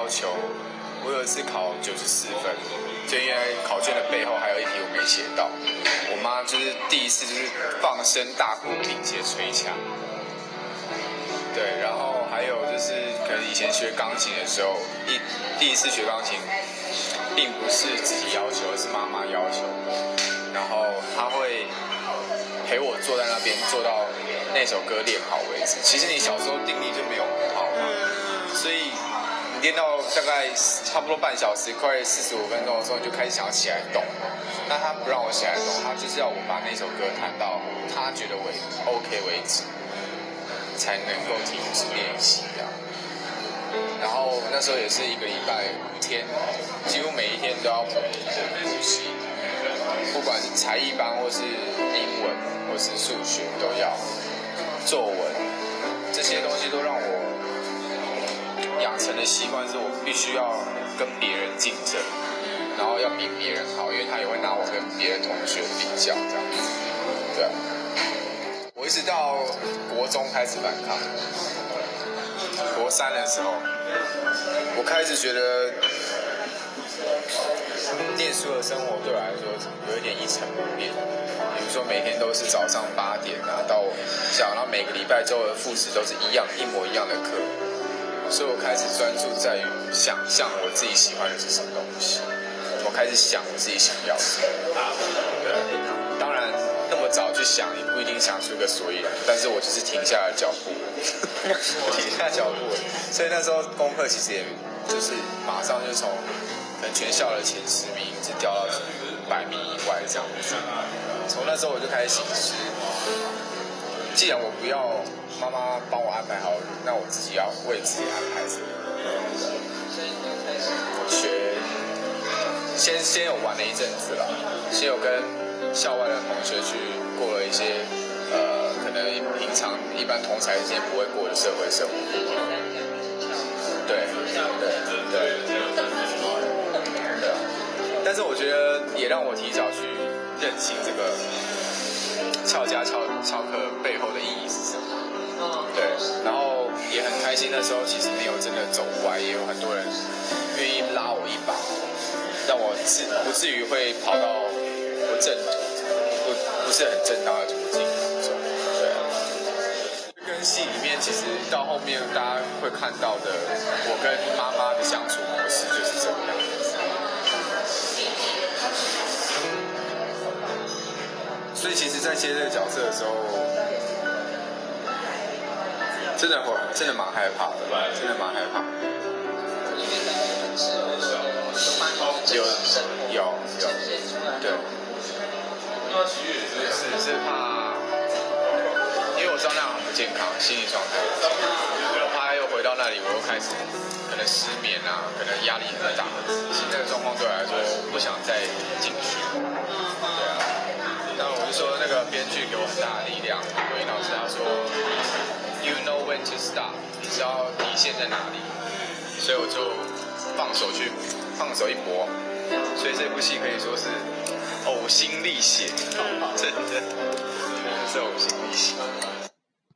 要求，我有一次考九十四分，就因为考卷的背后还有一题我没写到，我妈就是第一次就是放声大哭，并且捶墙。对，然后还有就是可能以前学钢琴的时候，一第一次学钢琴，并不是自己要求，而是妈妈要求的，然后她会陪我坐在那边，坐到那首歌练好为止。其实你小时候定力就没有很好嘛，所以你练到大概差不多半小时，快四十五分钟的时候，就开始想要起来动。那他不让我起来动，他就是要我把那首歌弹到他觉得为 OK 为止，才能够停止练习这样。然后那时候也是一个礼拜五天，几乎每一天都要补补习，不管是才艺班或是英文或是数学都要，作文这些东西都让我养成的习惯是我必须要跟别人竞争，然后要比别人好，因为他也会拿我跟别的同学比较这样子，对。我一直到国中开始反抗，国三的时候，我开始觉得念书的生活对我来说有一点一成不变。比如说每天都是早上八点啊到下午，然后每个礼拜周的复始都是一样一模一样的课，所以我开始专注在于想象我自己喜欢的是什么东西，我开始想我自己想要的。对，当然那么早去想也不一定想出个所以然，但是我就是停下了脚步，停下脚步，所以那时候功课其实也就是马上就从可能全校的前十名一直掉到百名以外这样子。从那时候我就开始醒思，既然我不要妈妈帮我安排好，那我自己要为自己安排什么？我学，先先有玩了一阵子了，先有跟校外的同学去过了一些呃，可能平常一般同才之间不会过的社会生活。对对对对。但是我觉得也让我提早去认清这个翘家翘翘课背后的意义是什么。对，然后也很开心，那时候其实没有真的走歪，也有很多人愿意拉我一把，让我至不至于会跑到不正不不是很正当的途径中。对啊，跟戏里面其实到后面大家会看到的，我跟妈妈的相处模式就是这个样子。所以其实，在接这个角色的时候，真的会真的蛮害怕的，真的蛮害怕。有有有，对，是是怕，因为我知道那样很不健康，心理状态，我怕又回到那里，我又开始可能失眠啊，可能压力很大，其实那个状况对我来说，我不想再编剧给我很大的力量，韦老师他说，You know when to stop，你知道底线在哪里，所以我就放手去放手一搏，所以这部戏可以说是呕心沥血，真的是呕心沥血。